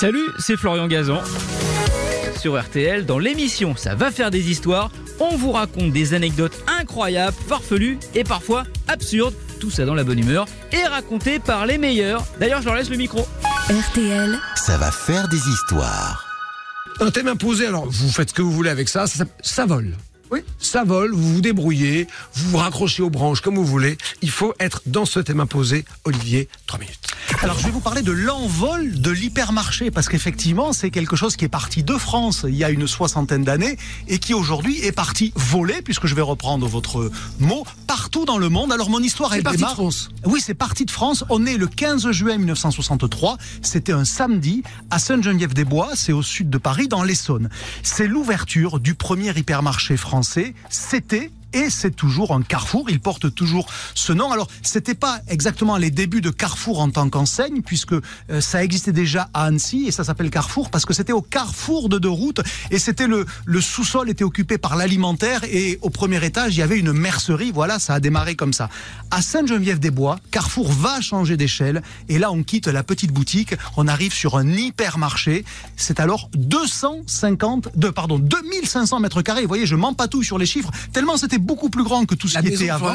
Salut, c'est Florian Gazan. Sur RTL, dans l'émission Ça va faire des histoires, on vous raconte des anecdotes incroyables, farfelues et parfois absurdes, tout ça dans la bonne humeur, et raconté par les meilleurs. D'ailleurs, je leur laisse le micro. RTL, Ça va faire des histoires. Un thème imposé, alors vous faites ce que vous voulez avec ça, ça, ça vole. Oui, ça vole, vous vous débrouillez, vous vous raccrochez aux branches comme vous voulez. Il faut être dans ce thème imposé. Olivier, 3 minutes. Alors je vais vous parler de l'envol de l'hypermarché parce qu'effectivement c'est quelque chose qui est parti de France il y a une soixantaine d'années et qui aujourd'hui est parti voler puisque je vais reprendre votre mot partout dans le monde. Alors mon histoire elle parti de démarre. France. Oui c'est parti de France. On est le 15 juin 1963. C'était un samedi à Sainte-Geneviève-des-Bois, c'est au sud de Paris dans l'Essonne. C'est l'ouverture du premier hypermarché français. C'était et c'est toujours un Carrefour. Il porte toujours ce nom. Alors, c'était pas exactement les débuts de Carrefour en tant qu'enseigne, puisque euh, ça existait déjà à Annecy et ça s'appelle Carrefour parce que c'était au Carrefour de deux routes et c'était le le sous-sol était occupé par l'alimentaire et au premier étage il y avait une mercerie. Voilà, ça a démarré comme ça. À Sainte-Geneviève-des-Bois, Carrefour va changer d'échelle et là on quitte la petite boutique, on arrive sur un hypermarché. C'est alors 250, de, pardon, 2500 mètres carrés. Vous voyez, je m'empatouille sur les chiffres tellement c'était beaucoup plus grand que tout ce La qui était avant.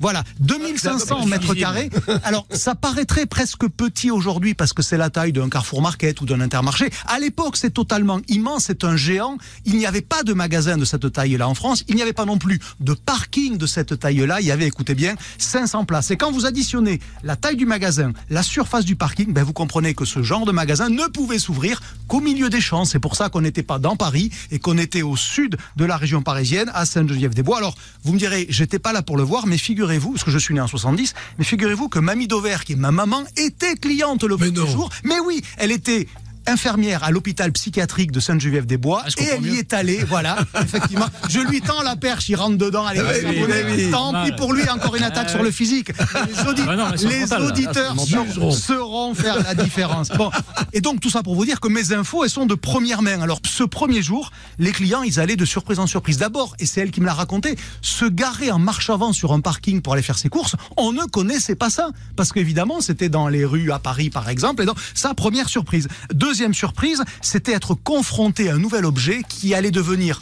Voilà, 2500 mètres carrés. Alors, ça paraîtrait presque petit aujourd'hui parce que c'est la taille d'un Carrefour Market ou d'un Intermarché. À l'époque, c'est totalement immense, c'est un géant. Il n'y avait pas de magasin de cette taille-là en France. Il n'y avait pas non plus de parking de cette taille-là. Il y avait, écoutez bien, 500 places. Et quand vous additionnez la taille du magasin, la surface du parking, ben vous comprenez que ce genre de magasin ne pouvait s'ouvrir qu'au milieu des champs. C'est pour ça qu'on n'était pas dans Paris et qu'on était au sud de la région parisienne, à Sainte-Geneviève-des-Bois. Alors, vous me direz, j'étais pas là pour le voir, mais figurez-vous, parce que je suis né en 70, mais figurez-vous que Mamie Dover, qui est ma maman, était cliente le premier jour. Mais oui, elle était infirmière à l'hôpital psychiatrique de Sainte-Geneviève-des-Bois Ah, et elle y est allée, voilà, effectivement. Je lui tends la perche, il rentre dedans, allez, Ah oui, vous oui, abonnez. oui, tant pis pour lui, encore une attaque sur le physique. Les, audi- Ah non, mais c'est les mental, là. auditeurs Ah, mental. sauront- faire la différence. Bon, et donc tout ça pour vous dire que mes infos, elles sont de première main. Alors ce premier jour, les clients, ils allaient de surprise en surprise. D'abord, et c'est elle qui me l'a raconté, se garer en marche avant sur un parking pour aller faire ses courses, on ne connaissait pas ça. Parce qu'évidemment, c'était dans les rues à Paris, par exemple. Et donc, ça, première surprise. Deuxième surprise, c'était être confronté à un nouvel objet qui allait devenir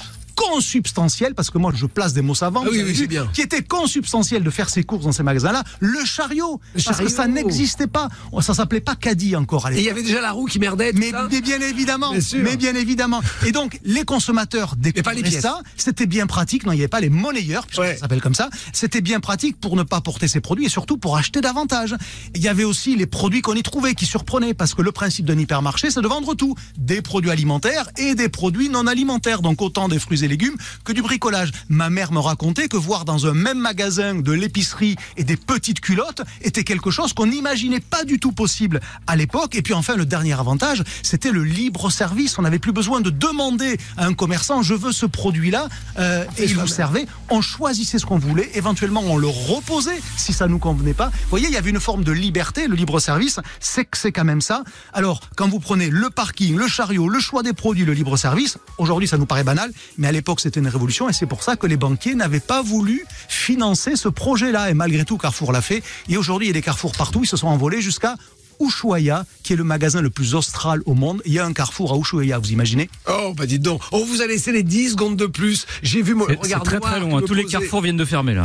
consubstantiel, parce que moi je place des mots savants, Ah oui, vous avez oui, vu, c'est bien. qui était consubstantiel de faire ses courses dans ces magasins-là, le chariot. Le parce que ça n'existait pas. Ça s'appelait pas caddie encore à Et il y avait déjà la roue qui merdait. tout Mais, ça mais bien évidemment, Bien mais bien évidemment. Et donc les consommateurs découvraient ça. C'était bien pratique. Non, il n'y avait pas les monnayeurs, puisque Ouais. ça s'appelle comme ça. C'était bien pratique pour ne pas porter ses produits et surtout pour acheter davantage. Il y avait aussi les produits qu'on y trouvait qui surprenaient, parce que le principe d'un hypermarché, c'est de vendre tout, des produits alimentaires et des produits non alimentaires, donc autant des fruits et légumes que du bricolage. Ma mère me racontait que voir dans un même magasin de l'épicerie et des petites culottes était quelque chose qu'on n'imaginait pas du tout possible à l'époque. Et puis enfin, le dernier avantage, c'était le libre service. On n'avait plus besoin de demander à un commerçant je veux ce produit-là euh, et il vous servait. On choisissait ce qu'on voulait. Éventuellement, on le reposait si ça nous convenait pas. Vous voyez, il y avait une forme de liberté. Le libre service, c'est que c'est quand même ça. Alors, quand vous prenez le parking, le chariot, le choix des produits, le libre service, aujourd'hui ça nous paraît banal, mais à l'époque c'était une révolution et c'est pour ça que les banquiers n'avaient pas voulu financer ce projet-là. Et malgré tout, Carrefour l'a fait. Et aujourd'hui, il y a des carrefours partout. Ils se sont envolés jusqu'à Ushuaia, qui est le magasin le plus austral au monde. Il y a un carrefour à Ushuaia, vous imaginez? Oh, bah dites donc. On vous a laissé les 10 secondes de plus. J'ai vu mon regard très noir très long. hein. Tous les carrefours viennent de fermer là.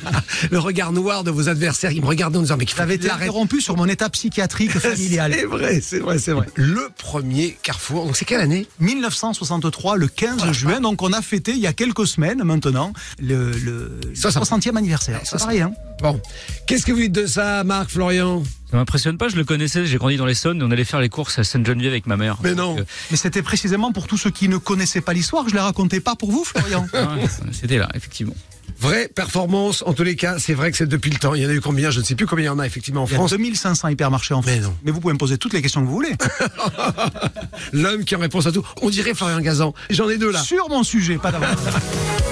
le regard noir de vos adversaires. Ils me regardaient en disant mais qu'il faut J'avais qu'il été interrompu sur mon état psychiatrique familial. C'est vrai, c'est vrai, c'est vrai. Le premier carrefour. Donc c'est quelle année? 1963, le 15 juin, donc on a fêté il y a quelques semaines maintenant le, le 60. 60e anniversaire. C'est pareil, hein Bon. Qu'est-ce que vous dites de ça, Marc, Florian? Ça m'impressionne pas, je le connaissais, j'ai grandi dans l'Essonne, on allait faire les courses à Sainte-Geneviève avec ma mère. Mais non. Donc, euh, Mais c'était précisément pour tous ceux qui ne connaissaient pas l'histoire je ne la racontais pas pour vous, Florian. ouais, C'était là, effectivement. Vraie performance, en tous les cas, c'est vrai que c'est depuis le temps. Il y en a eu combien Je ne sais plus combien il y en a effectivement en Il y a France. 2500 hypermarchés en France. Mais non. Mais vous pouvez me poser toutes les questions que vous voulez. L'homme qui en réponse à tout. On dirait Florian Gazan. J'en ai deux là. Sur mon sujet, pas d'avance.